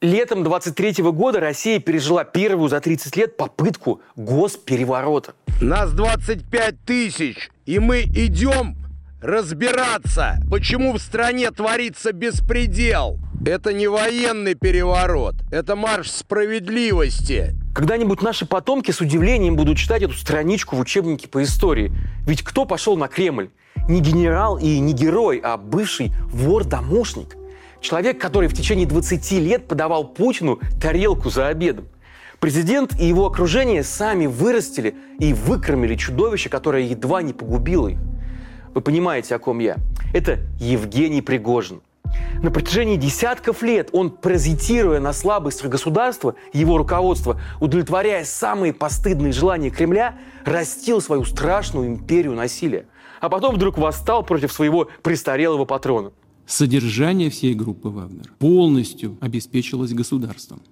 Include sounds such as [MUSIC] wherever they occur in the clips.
Летом 23 года Россия пережила первую за 30 лет попытку госпереворота. Нас 25 тысяч, и мы идем разбираться, почему в стране творится беспредел. Это не военный переворот, это марш справедливости. Когда-нибудь наши потомки с удивлением будут читать эту страничку в учебнике по истории. Ведь кто пошел на Кремль? Не генерал и не герой, а бывший вор-домушник. Человек, который в течение 20 лет подавал Путину тарелку за обедом. Президент и его окружение сами вырастили и выкормили чудовище, которое едва не погубило их. Вы понимаете, о ком я? Это Евгений Пригожин. На протяжении десятков лет он, паразитируя на слабостях государства, его руководства, удовлетворяя самые постыдные желания Кремля, растил свою страшную империю насилия. А потом вдруг восстал против своего престарелого патрона. Содержание всей группы «Вагнер» полностью обеспечилось государством.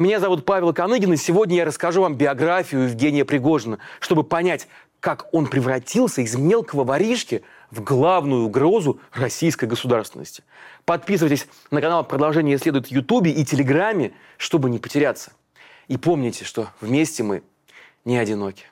Меня зовут Павел Коныгин, и сегодня я расскажу вам биографию Евгения Пригожина, чтобы понять, как он превратился из мелкого воришки в главную угрозу российской государственности. Подписывайтесь на канал «Продолжение следует» в Ютубе и Телеграме, чтобы не потеряться. И помните, что вместе мы не одиноки.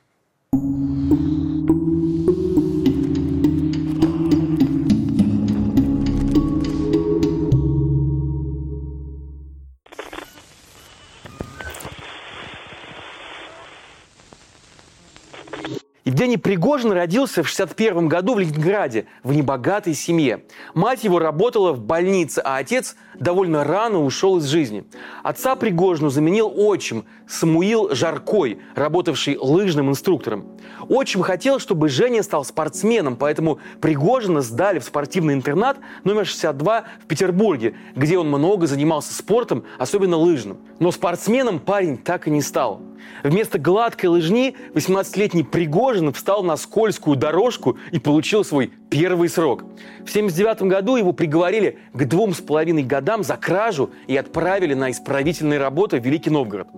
Евгений Пригожин родился в 1961 году в Ленинграде в небогатой семье. Мать его работала в больнице, а отец довольно рано ушел из жизни. Отца Пригожину заменил отчим Самуил Жаркой, работавший лыжным инструктором. Отчим хотел, чтобы Женя стал спортсменом, поэтому Пригожина сдали в спортивный интернат номер 62 в Петербурге, где он много занимался спортом, особенно лыжным. Но спортсменом парень так и не стал. Вместо гладкой лыжни 18-летний Пригожин встал на скользкую дорожку и получил свой первый срок. В 1979 году его приговорили к двум с половиной годам за кражу и отправили на исправительные работы в Великий Новгород.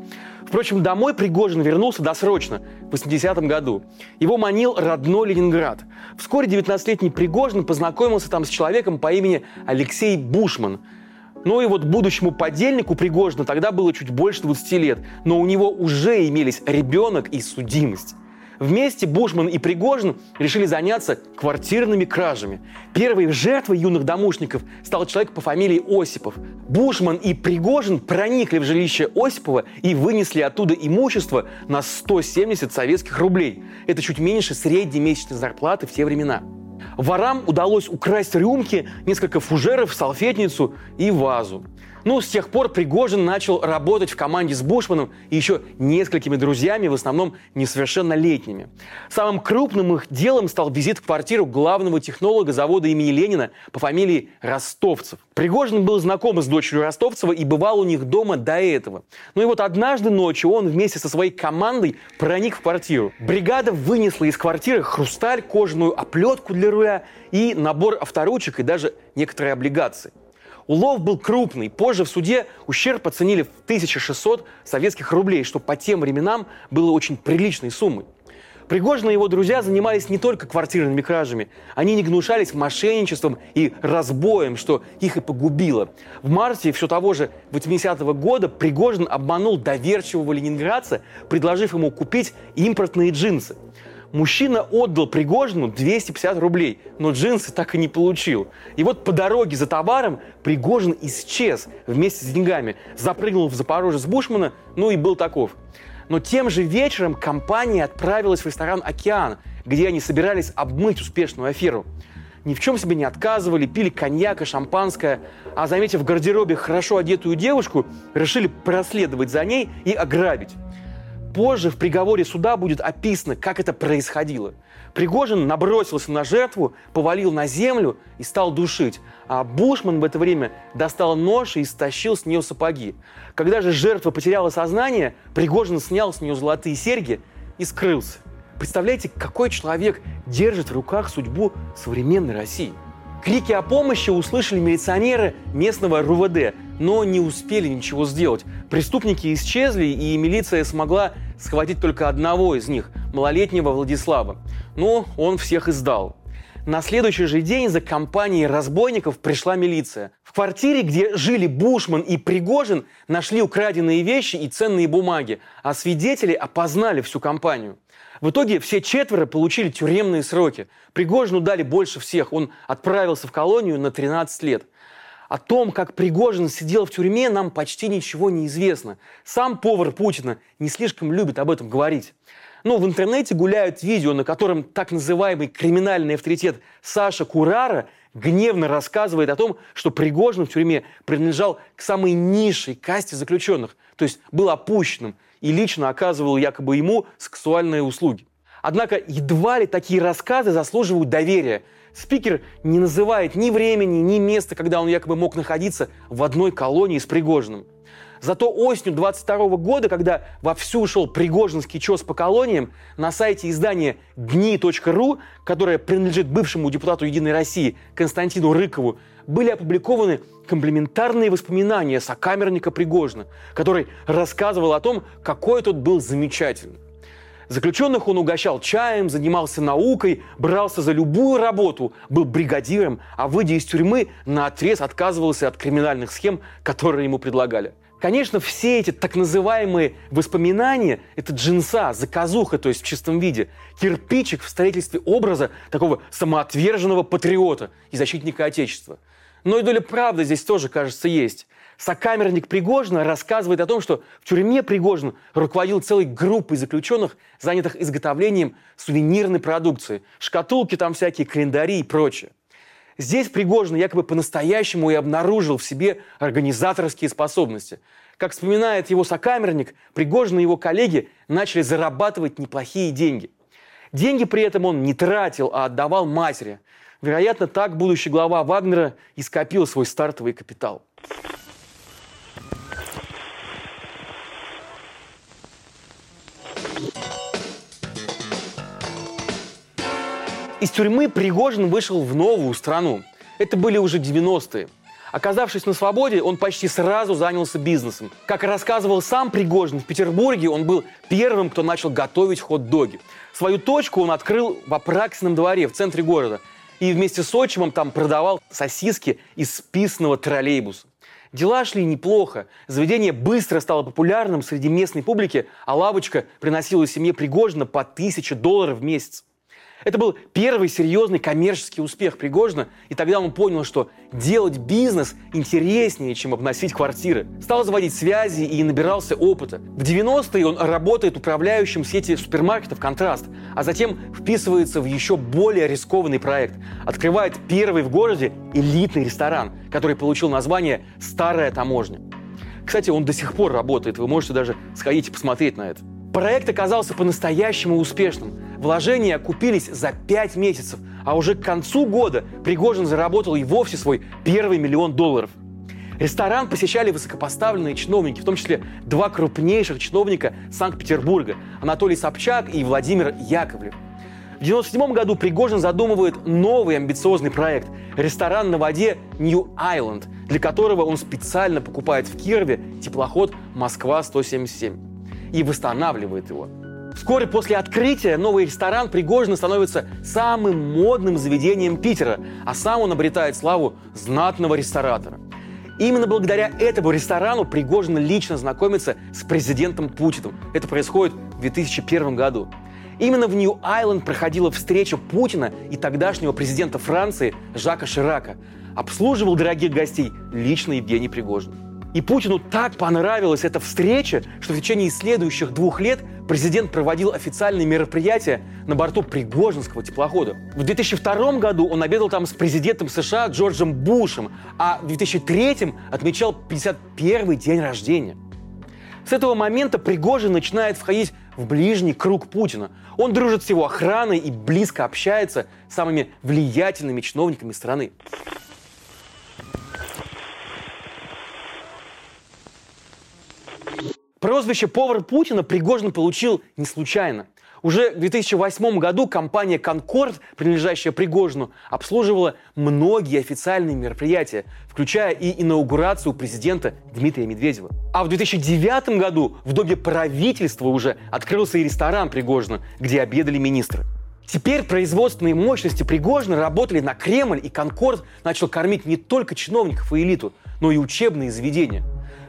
Впрочем, домой Пригожин вернулся досрочно, в 80 году. Его манил родной Ленинград. Вскоре 19-летний Пригожин познакомился там с человеком по имени Алексей Бушман – ну и вот будущему подельнику Пригожина тогда было чуть больше 20 лет, но у него уже имелись ребенок и судимость. Вместе Бушман и Пригожин решили заняться квартирными кражами. Первой жертвой юных домушников стал человек по фамилии Осипов. Бушман и Пригожин проникли в жилище Осипова и вынесли оттуда имущество на 170 советских рублей. Это чуть меньше средней месячной зарплаты в те времена. Ворам удалось украсть рюмки, несколько фужеров, салфетницу и вазу. Ну, с тех пор Пригожин начал работать в команде с Бушманом и еще несколькими друзьями, в основном несовершеннолетними. Самым крупным их делом стал визит в квартиру главного технолога завода имени Ленина по фамилии Ростовцев. Пригожин был знаком с дочерью Ростовцева и бывал у них дома до этого. Ну и вот однажды ночью он вместе со своей командой проник в квартиру. Бригада вынесла из квартиры хрусталь, кожаную оплетку для руля и набор авторучек и даже некоторые облигации. Улов был крупный. Позже в суде ущерб оценили в 1600 советских рублей, что по тем временам было очень приличной суммой. Пригожин и его друзья занимались не только квартирными кражами. Они не гнушались мошенничеством и разбоем, что их и погубило. В марте все того же 80-го года Пригожин обманул доверчивого ленинградца, предложив ему купить импортные джинсы. Мужчина отдал Пригожину 250 рублей, но джинсы так и не получил. И вот по дороге за товаром Пригожин исчез вместе с деньгами, запрыгнул в Запорожье с Бушмана, ну и был таков. Но тем же вечером компания отправилась в ресторан «Океан», где они собирались обмыть успешную аферу. Ни в чем себе не отказывали, пили коньяк и шампанское, а заметив в гардеробе хорошо одетую девушку, решили проследовать за ней и ограбить. Позже в приговоре суда будет описано, как это происходило. Пригожин набросился на жертву, повалил на землю и стал душить. А Бушман в это время достал нож и стащил с нее сапоги. Когда же жертва потеряла сознание, Пригожин снял с нее золотые серьги и скрылся. Представляете, какой человек держит в руках судьбу современной России? Крики о помощи услышали милиционеры местного РУВД, но не успели ничего сделать. Преступники исчезли, и милиция смогла схватить только одного из них, малолетнего Владислава. Но он всех издал. На следующий же день за компанией разбойников пришла милиция. В квартире, где жили Бушман и Пригожин, нашли украденные вещи и ценные бумаги, а свидетели опознали всю компанию. В итоге все четверо получили тюремные сроки. Пригожину дали больше всех. Он отправился в колонию на 13 лет. О том, как Пригожин сидел в тюрьме, нам почти ничего не известно. Сам повар Путина не слишком любит об этом говорить. Но в интернете гуляют видео, на котором так называемый криминальный авторитет Саша Курара гневно рассказывает о том, что Пригожин в тюрьме принадлежал к самой низшей касте заключенных, то есть был опущенным и лично оказывал якобы ему сексуальные услуги. Однако едва ли такие рассказы заслуживают доверия. Спикер не называет ни времени, ни места, когда он якобы мог находиться в одной колонии с Пригожиным. Зато осенью 22 года, когда вовсю шел пригожинский чес по колониям, на сайте издания дни.ру, которое принадлежит бывшему депутату «Единой России» Константину Рыкову, были опубликованы комплементарные воспоминания сокамерника Пригожина, который рассказывал о том, какой тот был замечательный. Заключенных он угощал чаем, занимался наукой, брался за любую работу, был бригадиром, а выйдя из тюрьмы, на отрез отказывался от криминальных схем, которые ему предлагали – Конечно, все эти так называемые воспоминания – это джинса, заказуха, то есть в чистом виде, кирпичик в строительстве образа такого самоотверженного патриота и защитника Отечества. Но и доля правды здесь тоже, кажется, есть. Сокамерник Пригожина рассказывает о том, что в тюрьме Пригожин руководил целой группой заключенных, занятых изготовлением сувенирной продукции. Шкатулки там всякие, календари и прочее. Здесь Пригожин якобы по-настоящему и обнаружил в себе организаторские способности. Как вспоминает его сокамерник, Пригожин и его коллеги начали зарабатывать неплохие деньги. Деньги при этом он не тратил, а отдавал матери. Вероятно, так будущий глава Вагнера и скопил свой стартовый капитал. Из тюрьмы Пригожин вышел в новую страну. Это были уже 90-е. Оказавшись на свободе, он почти сразу занялся бизнесом. Как рассказывал сам Пригожин, в Петербурге он был первым, кто начал готовить хот-доги. Свою точку он открыл в Апраксином дворе в центре города. И вместе с отчимом там продавал сосиски из списанного троллейбуса. Дела шли неплохо. Заведение быстро стало популярным среди местной публики, а лавочка приносила семье Пригожина по тысяче долларов в месяц. Это был первый серьезный коммерческий успех Пригожина, и тогда он понял, что делать бизнес интереснее, чем обносить квартиры. Стал заводить связи и набирался опыта. В 90-е он работает управляющим сети супермаркетов «Контраст», а затем вписывается в еще более рискованный проект. Открывает первый в городе элитный ресторан, который получил название «Старая таможня». Кстати, он до сих пор работает, вы можете даже сходить и посмотреть на это. Проект оказался по-настоящему успешным. Вложения окупились за 5 месяцев, а уже к концу года Пригожин заработал и вовсе свой первый миллион долларов. Ресторан посещали высокопоставленные чиновники, в том числе два крупнейших чиновника Санкт-Петербурга – Анатолий Собчак и Владимир Яковлев. В 1997 году Пригожин задумывает новый амбициозный проект – ресторан на воде New Island, для которого он специально покупает в Кирове теплоход «Москва-177» и восстанавливает его. Вскоре после открытия новый ресторан Пригожина становится самым модным заведением Питера, а сам он обретает славу знатного ресторатора. Именно благодаря этому ресторану Пригожин лично знакомится с президентом Путиным. Это происходит в 2001 году. Именно в Нью-Айленд проходила встреча Путина и тогдашнего президента Франции Жака Ширака. Обслуживал дорогих гостей лично Евгений Пригожин. И Путину так понравилась эта встреча, что в течение следующих двух лет президент проводил официальные мероприятия на борту Пригожинского теплохода. В 2002 году он обедал там с президентом США Джорджем Бушем, а в 2003 отмечал 51-й день рождения. С этого момента Пригожин начинает входить в ближний круг Путина. Он дружит с его охраной и близко общается с самыми влиятельными чиновниками страны. Прозвище «Повар Путина» Пригожин получил не случайно. Уже в 2008 году компания «Конкорд», принадлежащая Пригожину, обслуживала многие официальные мероприятия, включая и инаугурацию президента Дмитрия Медведева. А в 2009 году в доме правительства уже открылся и ресторан Пригожина, где обедали министры. Теперь производственные мощности Пригожина работали на Кремль, и Конкорд начал кормить не только чиновников и элиту, но и учебные заведения.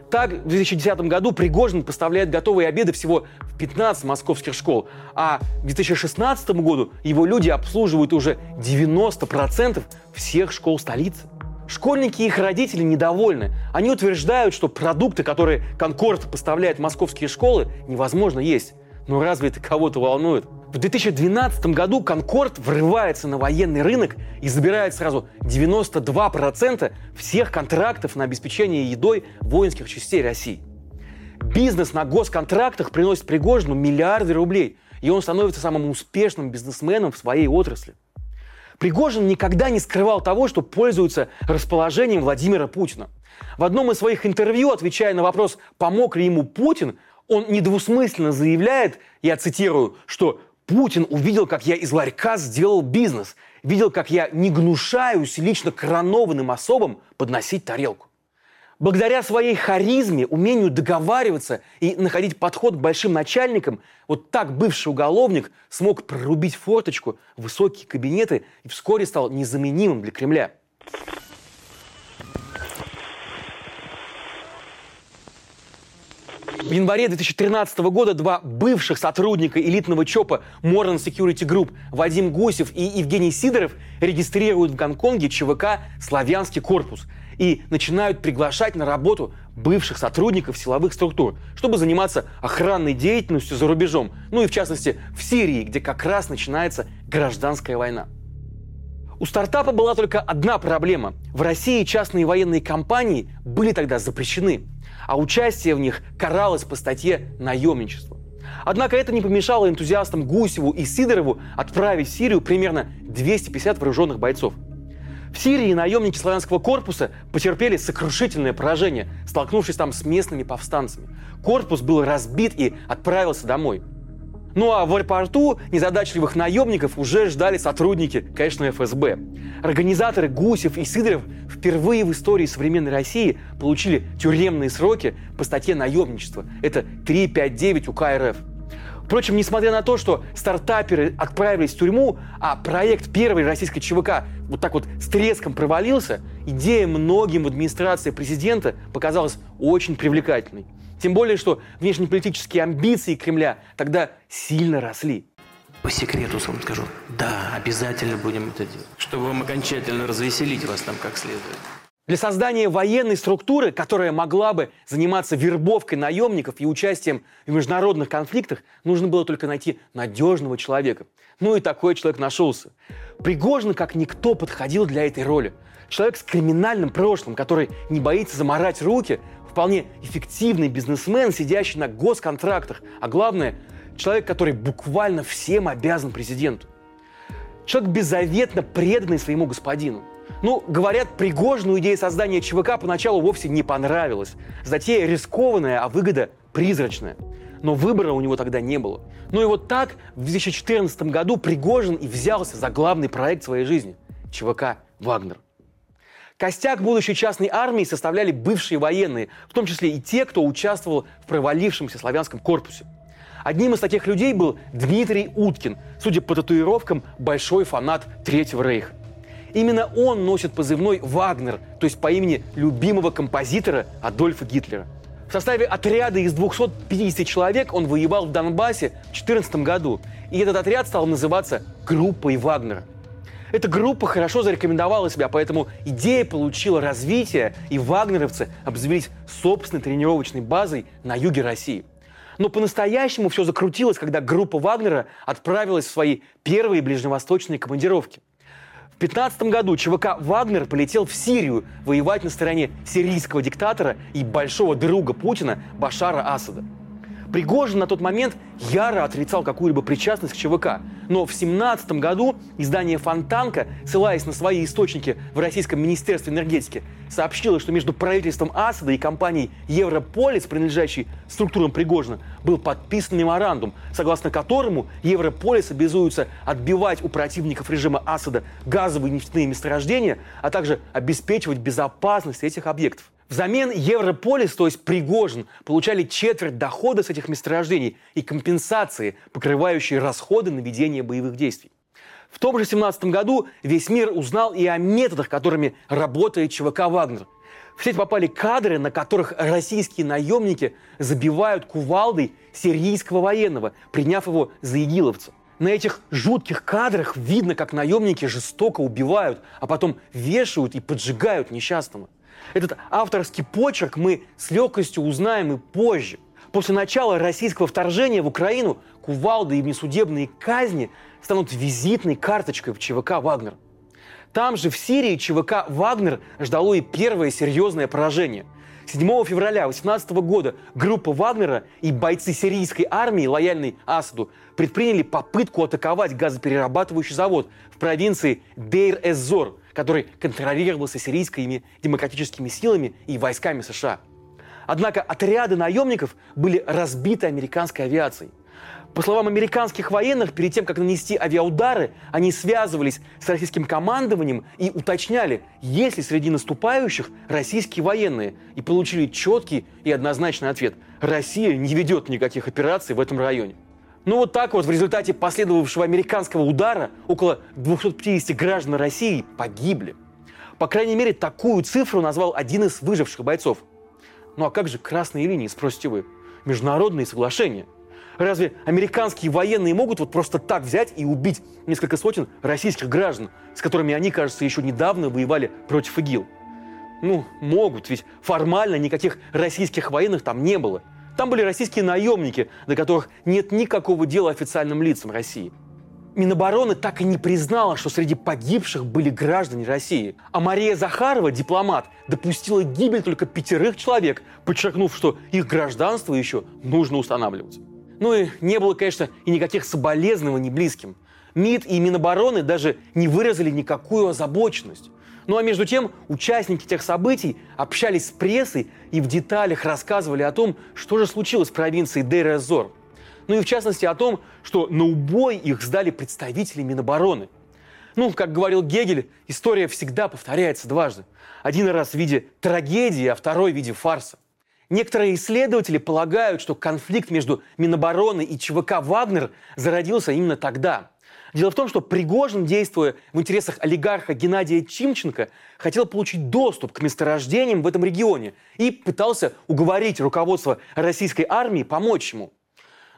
Так, в 2010 году Пригожин поставляет готовые обеды всего в 15 московских школ, а к 2016 году его люди обслуживают уже 90% всех школ столицы. Школьники и их родители недовольны. Они утверждают, что продукты, которые Конкорд поставляет в московские школы, невозможно есть. Но разве это кого-то волнует? В 2012 году Конкорд врывается на военный рынок и забирает сразу 92% всех контрактов на обеспечение едой воинских частей России. Бизнес на госконтрактах приносит Пригожину миллиарды рублей, и он становится самым успешным бизнесменом в своей отрасли. Пригожин никогда не скрывал того, что пользуется расположением Владимира Путина. В одном из своих интервью, отвечая на вопрос, помог ли ему Путин, он недвусмысленно заявляет, я цитирую, что Путин увидел, как я из ларька сделал бизнес, видел, как я не гнушаюсь лично коронованным особам подносить тарелку. Благодаря своей харизме, умению договариваться и находить подход к большим начальникам, вот так бывший уголовник смог прорубить форточку в высокие кабинеты и вскоре стал незаменимым для Кремля. В январе 2013 года два бывших сотрудника элитного ЧОПа Modern Security Group Вадим Гусев и Евгений Сидоров регистрируют в Гонконге ЧВК «Славянский корпус» и начинают приглашать на работу бывших сотрудников силовых структур, чтобы заниматься охранной деятельностью за рубежом, ну и в частности в Сирии, где как раз начинается гражданская война. У стартапа была только одна проблема. В России частные военные компании были тогда запрещены – а участие в них каралось по статье «наемничество». Однако это не помешало энтузиастам Гусеву и Сидорову отправить в Сирию примерно 250 вооруженных бойцов. В Сирии наемники славянского корпуса потерпели сокрушительное поражение, столкнувшись там с местными повстанцами. Корпус был разбит и отправился домой – ну а в аэропорту незадачливых наемников уже ждали сотрудники, конечно, ФСБ. Организаторы Гусев и Сидоров впервые в истории современной России получили тюремные сроки по статье наемничества. Это 359 УК РФ. Впрочем, несмотря на то, что стартаперы отправились в тюрьму, а проект первой российской ЧВК вот так вот с треском провалился, идея многим в администрации президента показалась очень привлекательной. Тем более, что внешнеполитические амбиции Кремля тогда сильно росли. По секрету вам скажу, да, обязательно будем это делать, чтобы вам окончательно развеселить вас там как следует. Для создания военной структуры, которая могла бы заниматься вербовкой наемников и участием в международных конфликтах, нужно было только найти надежного человека. Ну и такой человек нашелся. Пригожин как никто подходил для этой роли. Человек с криминальным прошлым, который не боится заморать руки, вполне эффективный бизнесмен, сидящий на госконтрактах, а главное, человек, который буквально всем обязан президенту. Человек беззаветно преданный своему господину. Ну, говорят, Пригожину идея создания ЧВК поначалу вовсе не понравилась. Затея рискованная, а выгода призрачная. Но выбора у него тогда не было. Ну и вот так в 2014 году Пригожин и взялся за главный проект своей жизни – ЧВК «Вагнер». Костяк будущей частной армии составляли бывшие военные, в том числе и те, кто участвовал в провалившемся славянском корпусе. Одним из таких людей был Дмитрий Уткин, судя по татуировкам, большой фанат Третьего Рейха. Именно он носит позывной «Вагнер», то есть по имени любимого композитора Адольфа Гитлера. В составе отряда из 250 человек он воевал в Донбассе в 2014 году, и этот отряд стал называться «Группой Вагнера». Эта группа хорошо зарекомендовала себя, поэтому идея получила развитие, и вагнеровцы обзавелись собственной тренировочной базой на юге России. Но по-настоящему все закрутилось, когда группа Вагнера отправилась в свои первые ближневосточные командировки. В 2015 году ЧВК «Вагнер» полетел в Сирию воевать на стороне сирийского диктатора и большого друга Путина Башара Асада – Пригожин на тот момент яро отрицал какую-либо причастность к ЧВК. Но в 17 году издание «Фонтанка», ссылаясь на свои источники в Российском Министерстве энергетики, сообщило, что между правительством Асада и компанией «Европолис», принадлежащей структурам Пригожина, был подписан меморандум, согласно которому Европолис обязуется отбивать у противников режима Асада газовые и нефтяные месторождения, а также обеспечивать безопасность этих объектов. Взамен Европолис, то есть Пригожин, получали четверть дохода с этих месторождений и компенсации, покрывающие расходы на ведение боевых действий. В том же 17 году весь мир узнал и о методах, которыми работает ЧВК «Вагнер». В сеть попали кадры, на которых российские наемники забивают кувалдой сирийского военного, приняв его за игиловца. На этих жутких кадрах видно, как наемники жестоко убивают, а потом вешают и поджигают несчастного. Этот авторский почерк мы с легкостью узнаем и позже. После начала российского вторжения в Украину кувалды и внесудебные казни станут визитной карточкой в ЧВК «Вагнер». Там же, в Сирии, ЧВК «Вагнер» ждало и первое серьезное поражение. 7 февраля 2018 года группа Вагнера и бойцы сирийской армии, лояльной Асаду, предприняли попытку атаковать газоперерабатывающий завод в провинции Дейр-эз-Зор, который контролировался сирийскими демократическими силами и войсками США. Однако отряды наемников были разбиты американской авиацией. По словам американских военных, перед тем, как нанести авиаудары, они связывались с российским командованием и уточняли, есть ли среди наступающих российские военные, и получили четкий и однозначный ответ – Россия не ведет никаких операций в этом районе. Ну вот так вот в результате последовавшего американского удара около 250 граждан России погибли. По крайней мере, такую цифру назвал один из выживших бойцов. Ну а как же красные линии, спросите вы? Международные соглашения – Разве американские военные могут вот просто так взять и убить несколько сотен российских граждан, с которыми они, кажется, еще недавно воевали против ИГИЛ? Ну, могут, ведь формально никаких российских военных там не было. Там были российские наемники, до которых нет никакого дела официальным лицам России. Минобороны так и не признала, что среди погибших были граждане России. А Мария Захарова, дипломат, допустила гибель только пятерых человек, подчеркнув, что их гражданство еще нужно устанавливать. Ну и не было, конечно, и никаких соболезнований близким. МИД и Минобороны даже не выразили никакую озабоченность. Ну а между тем, участники тех событий общались с прессой и в деталях рассказывали о том, что же случилось в провинции Дейр-эз-Зор. Ну и в частности о том, что на убой их сдали представители Минобороны. Ну, как говорил Гегель, история всегда повторяется дважды. Один раз в виде трагедии, а второй в виде фарса. Некоторые исследователи полагают, что конфликт между Минобороны и ЧВК «Вагнер» зародился именно тогда. Дело в том, что Пригожин, действуя в интересах олигарха Геннадия Чимченко, хотел получить доступ к месторождениям в этом регионе и пытался уговорить руководство российской армии помочь ему.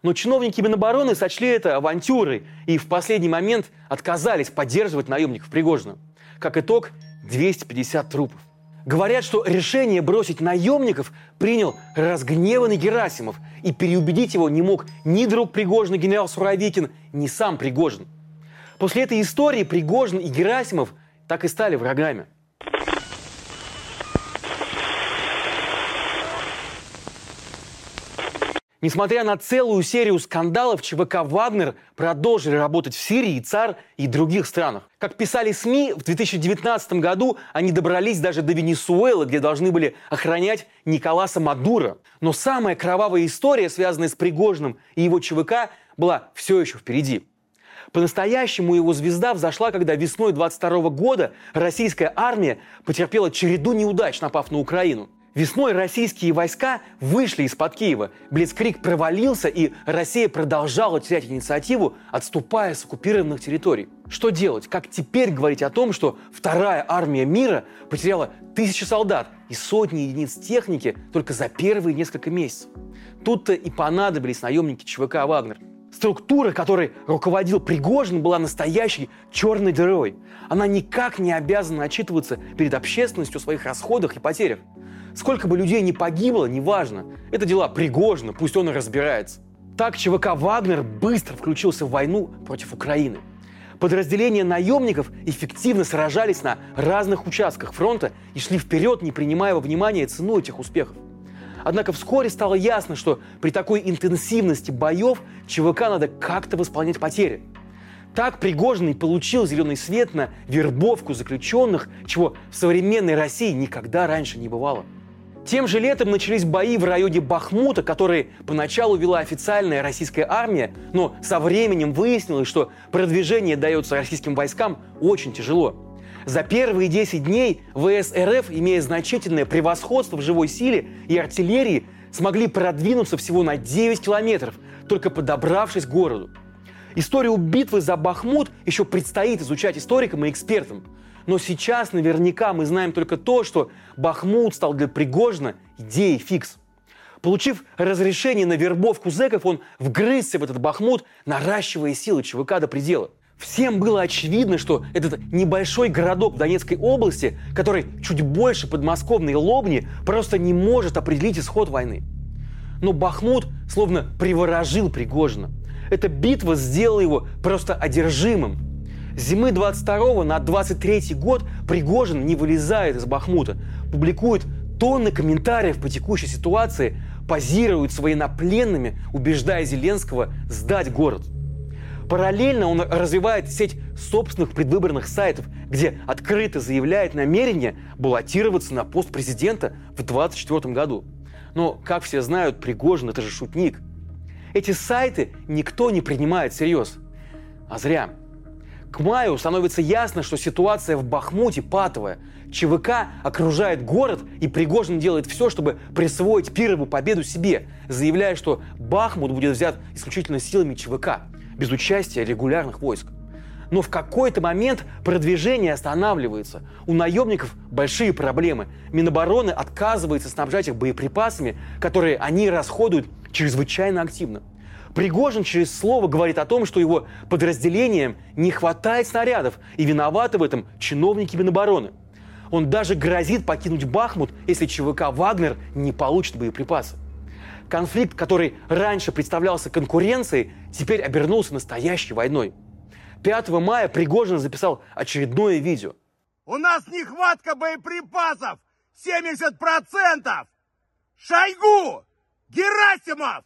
Но чиновники Минобороны сочли это авантюрой и в последний момент отказались поддерживать наемников Пригожина. Как итог, 250 трупов. Говорят, что решение бросить наемников принял разгневанный Герасимов, и переубедить его не мог ни друг Пригожина генерал Суровикин, ни сам Пригожин. После этой истории Пригожин и Герасимов так и стали врагами – Несмотря на целую серию скандалов, ЧВК «Вагнер» продолжили работать в Сирии, ЦАР и других странах. Как писали СМИ, в 2019 году они добрались даже до Венесуэлы, где должны были охранять Николаса Мадура. Но самая кровавая история, связанная с Пригожиным и его ЧВК, была все еще впереди. По-настоящему его звезда взошла, когда весной 22 года российская армия потерпела череду неудач, напав на Украину – Весной российские войска вышли из-под Киева. Блицкрик провалился, и Россия продолжала терять инициативу, отступая с оккупированных территорий. Что делать? Как теперь говорить о том, что вторая армия мира потеряла тысячи солдат и сотни единиц техники только за первые несколько месяцев? Тут-то и понадобились наемники ЧВК «Вагнер». Структура, которой руководил Пригожин, была настоящей черной дырой. Она никак не обязана отчитываться перед общественностью о своих расходах и потерях. Сколько бы людей не погибло, неважно. Это дела Пригожина, пусть он и разбирается. Так ЧВК «Вагнер» быстро включился в войну против Украины. Подразделения наемников эффективно сражались на разных участках фронта и шли вперед, не принимая во внимание цену этих успехов. Однако вскоре стало ясно, что при такой интенсивности боев ЧВК надо как-то восполнять потери. Так Пригожин получил зеленый свет на вербовку заключенных, чего в современной России никогда раньше не бывало. Тем же летом начались бои в районе Бахмута, которые поначалу вела официальная российская армия, но со временем выяснилось, что продвижение дается российским войскам очень тяжело. За первые 10 дней ВС РФ, имея значительное превосходство в живой силе и артиллерии, смогли продвинуться всего на 9 километров, только подобравшись к городу. Историю битвы за Бахмут еще предстоит изучать историкам и экспертам. Но сейчас наверняка мы знаем только то, что Бахмут стал для Пригожина идеей фикс. Получив разрешение на вербовку зэков, он вгрызся в этот Бахмут, наращивая силы ЧВК до предела. Всем было очевидно, что этот небольшой городок в Донецкой области, который чуть больше подмосковной Лобни, просто не может определить исход войны. Но Бахмут словно приворожил Пригожина. Эта битва сделала его просто одержимым. зимы 22 на 23 год Пригожин не вылезает из Бахмута, публикует тонны комментариев по текущей ситуации, позирует с военнопленными, убеждая Зеленского сдать город. Параллельно он развивает сеть собственных предвыборных сайтов, где открыто заявляет намерение баллотироваться на пост президента в 2024 году. Но, как все знают, Пригожин – это же шутник. Эти сайты никто не принимает всерьез. А зря. К маю становится ясно, что ситуация в Бахмуте патовая. ЧВК окружает город, и Пригожин делает все, чтобы присвоить пирову победу себе, заявляя, что Бахмут будет взят исключительно силами ЧВК, без участия регулярных войск. Но в какой-то момент продвижение останавливается. У наемников большие проблемы. Минобороны отказывается снабжать их боеприпасами, которые они расходуют чрезвычайно активно. Пригожин через слово говорит о том, что его подразделениям не хватает снарядов, и виноваты в этом чиновники Минобороны. Он даже грозит покинуть Бахмут, если ЧВК «Вагнер» не получит боеприпасы. Конфликт, который раньше представлялся конкуренцией, теперь обернулся настоящей войной. 5 мая Пригожин записал очередное видео. У нас нехватка боеприпасов! 70%! Шойгу! Герасимов!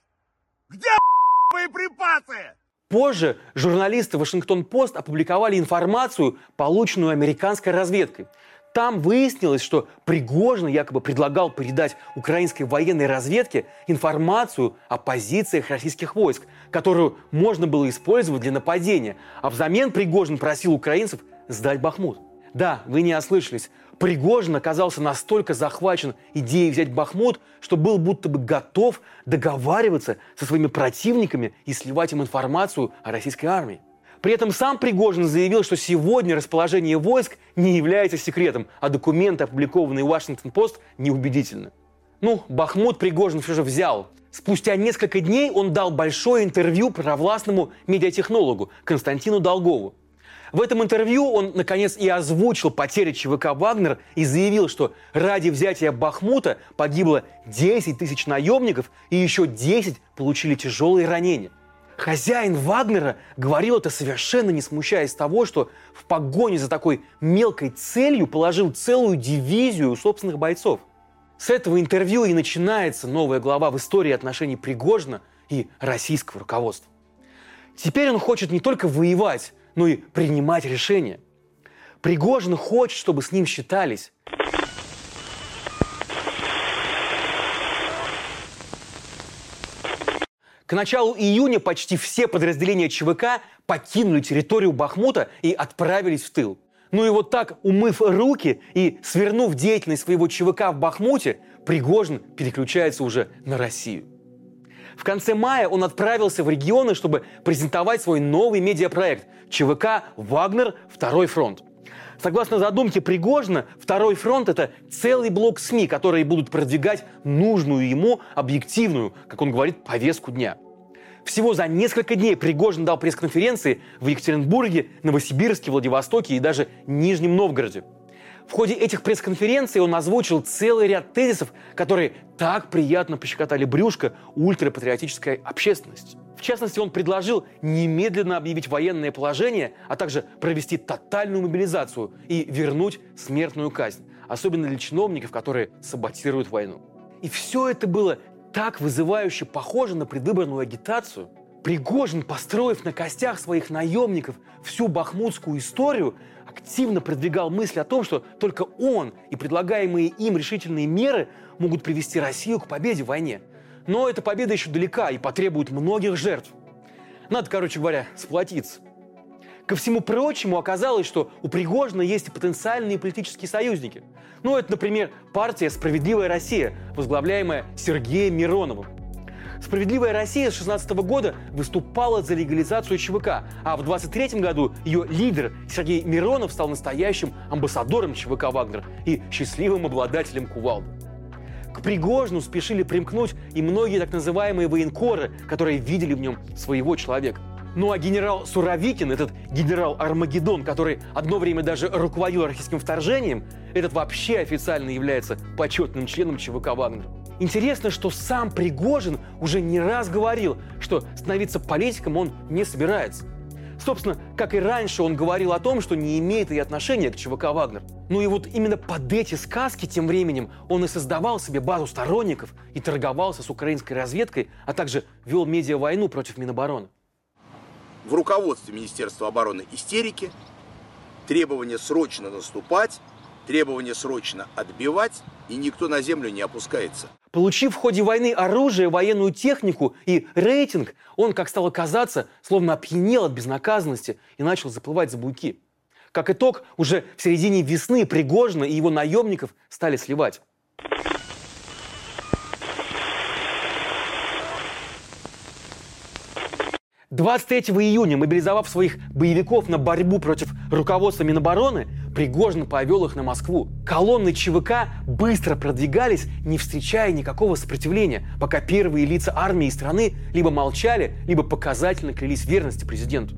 Где [LAUGHS] боеприпасы? Позже журналисты Вашингтон-Пост опубликовали информацию, полученную американской разведкой. Там выяснилось, что Пригожин якобы предлагал передать украинской военной разведке информацию о позициях российских войск, которую можно было использовать для нападения, а взамен Пригожин просил украинцев сдать Бахмут. Да, вы не ослышались. Пригожин оказался настолько захвачен идеей взять Бахмут, что был будто бы готов договариваться со своими противниками и сливать им информацию о российской армии. При этом сам Пригожин заявил, что сегодня расположение войск не является секретом, а документы, опубликованные Вашингтон-Пост, неубедительны. Ну, Бахмут Пригожин все же взял. Спустя несколько дней он дал большое интервью провластному медиатехнологу Константину Долгову. В этом интервью он, наконец, и озвучил потери ЧВК «Вагнер» и заявил, что ради взятия Бахмута погибло 10 тысяч наемников и еще 10 получили тяжелые ранения. Хозяин Вагнера говорил это совершенно не смущаясь того, что в погоне за такой мелкой целью положил целую дивизию собственных бойцов. С этого интервью и начинается новая глава в истории отношений Пригожина и российского руководства. Теперь он хочет не только воевать, но и принимать решения. Пригожин хочет, чтобы с ним считались. К началу июня почти все подразделения ЧВК покинули территорию Бахмута и отправились в тыл. Ну и вот так, умыв руки и свернув деятельность своего ЧВК в Бахмуте, Пригожин переключается уже на Россию. В конце мая он отправился в регионы, чтобы презентовать свой новый медиапроект ЧВК «Вагнер. Второй фронт». Согласно задумке Пригожина, второй фронт – это целый блок СМИ, которые будут продвигать нужную ему объективную, как он говорит, повестку дня. Всего за несколько дней Пригожин дал пресс-конференции в Екатеринбурге, Новосибирске, Владивостоке и даже Нижнем Новгороде. В ходе этих пресс-конференций он озвучил целый ряд тезисов, которые так приятно пощекотали брюшко ультрапатриотической общественности. В частности, он предложил немедленно объявить военное положение, а также провести тотальную мобилизацию и вернуть смертную казнь, особенно для чиновников, которые саботируют войну. И все это было так вызывающе похоже на предвыборную агитацию. Пригожин, построив на костях своих наемников всю бахмутскую историю, активно продвигал мысль о том, что только он и предлагаемые им решительные меры могут привести Россию к победе в войне. Но эта победа еще далека и потребует многих жертв. Надо, короче говоря, сплотиться. Ко всему прочему оказалось, что у Пригожина есть и потенциальные политические союзники. Ну, это, например, партия «Справедливая Россия», возглавляемая Сергеем Мироновым. Справедливая Россия с 16 года выступала за легализацию ЧВК, а в 23 году ее лидер Сергей Миронов стал настоящим амбассадором ЧВК «Вагнер» и счастливым обладателем кувалды. К Пригожину спешили примкнуть и многие так называемые военкоры, которые видели в нем своего человека. Ну а генерал Суровикин, этот генерал Армагеддон, который одно время даже руководил российским вторжением, этот вообще официально является почетным членом ЧВК «Вагнер». Интересно, что сам Пригожин уже не раз говорил, что становиться политиком он не собирается. Собственно, как и раньше, он говорил о том, что не имеет и отношения к ЧВК «Вагнер». Ну и вот именно под эти сказки тем временем он и создавал себе базу сторонников и торговался с украинской разведкой, а также вел медиа-войну против Минобороны в руководстве Министерства обороны истерики, требование срочно наступать, требование срочно отбивать, и никто на землю не опускается. Получив в ходе войны оружие, военную технику и рейтинг, он, как стало казаться, словно опьянел от безнаказанности и начал заплывать за буйки. Как итог, уже в середине весны Пригожина и его наемников стали сливать. 23 июня, мобилизовав своих боевиков на борьбу против руководства Минобороны, Пригожин повел их на Москву. Колонны ЧВК быстро продвигались, не встречая никакого сопротивления, пока первые лица армии и страны либо молчали, либо показательно клялись верности президенту.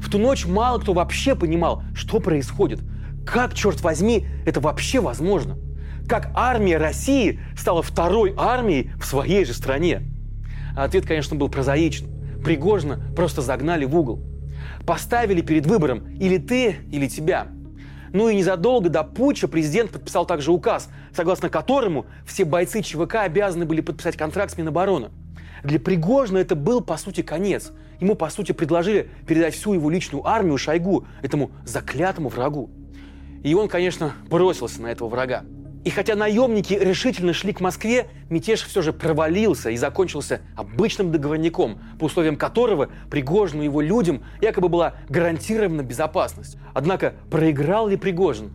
В ту ночь мало кто вообще понимал, что происходит. Как, черт возьми, это вообще возможно? Как армия России стала второй армией в своей же стране? ответ, конечно, был прозаичен. Пригожина просто загнали в угол. Поставили перед выбором или ты, или тебя. Ну и незадолго до путча президент подписал также указ, согласно которому все бойцы ЧВК обязаны были подписать контракт с Минобороны. Для Пригожина это был, по сути, конец. Ему, по сути, предложили передать всю его личную армию Шойгу, этому заклятому врагу. И он, конечно, бросился на этого врага. И хотя наемники решительно шли к Москве, мятеж все же провалился и закончился обычным договорником, по условиям которого Пригожину и его людям якобы была гарантирована безопасность. Однако проиграл ли Пригожин?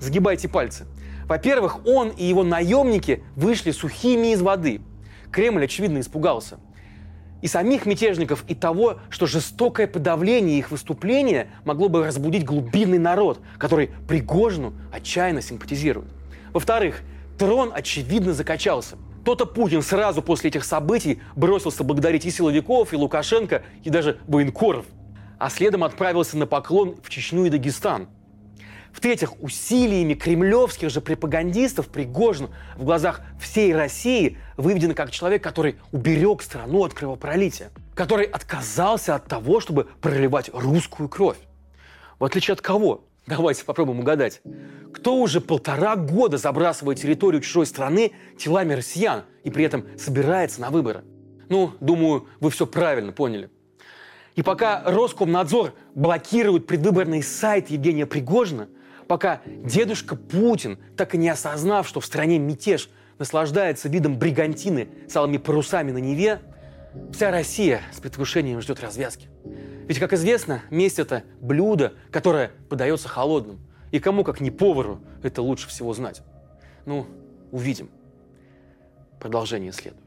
Загибайте пальцы. Во-первых, он и его наемники вышли сухими из воды. Кремль, очевидно, испугался. И самих мятежников, и того, что жестокое подавление их выступления могло бы разбудить глубинный народ, который Пригожину отчаянно симпатизирует. Во-вторых, трон, очевидно, закачался. То-то Путин сразу после этих событий бросился благодарить и силовиков, и Лукашенко, и даже военкоров. А следом отправился на поклон в Чечню и Дагестан. В-третьих, усилиями кремлевских же пропагандистов Пригожин в глазах всей России выведен как человек, который уберег страну от кровопролития, который отказался от того, чтобы проливать русскую кровь. В отличие от кого? Давайте попробуем угадать. Кто уже полтора года забрасывает территорию чужой страны телами россиян и при этом собирается на выборы? Ну, думаю, вы все правильно поняли. И пока Роскомнадзор блокирует предвыборный сайт Евгения Пригожина, пока дедушка Путин, так и не осознав, что в стране мятеж, наслаждается видом бригантины с алыми парусами на Неве, вся Россия с предвкушением ждет развязки. Ведь, как известно, месть – это блюдо, которое подается холодным. И кому, как не повару, это лучше всего знать. Ну, увидим. Продолжение следует.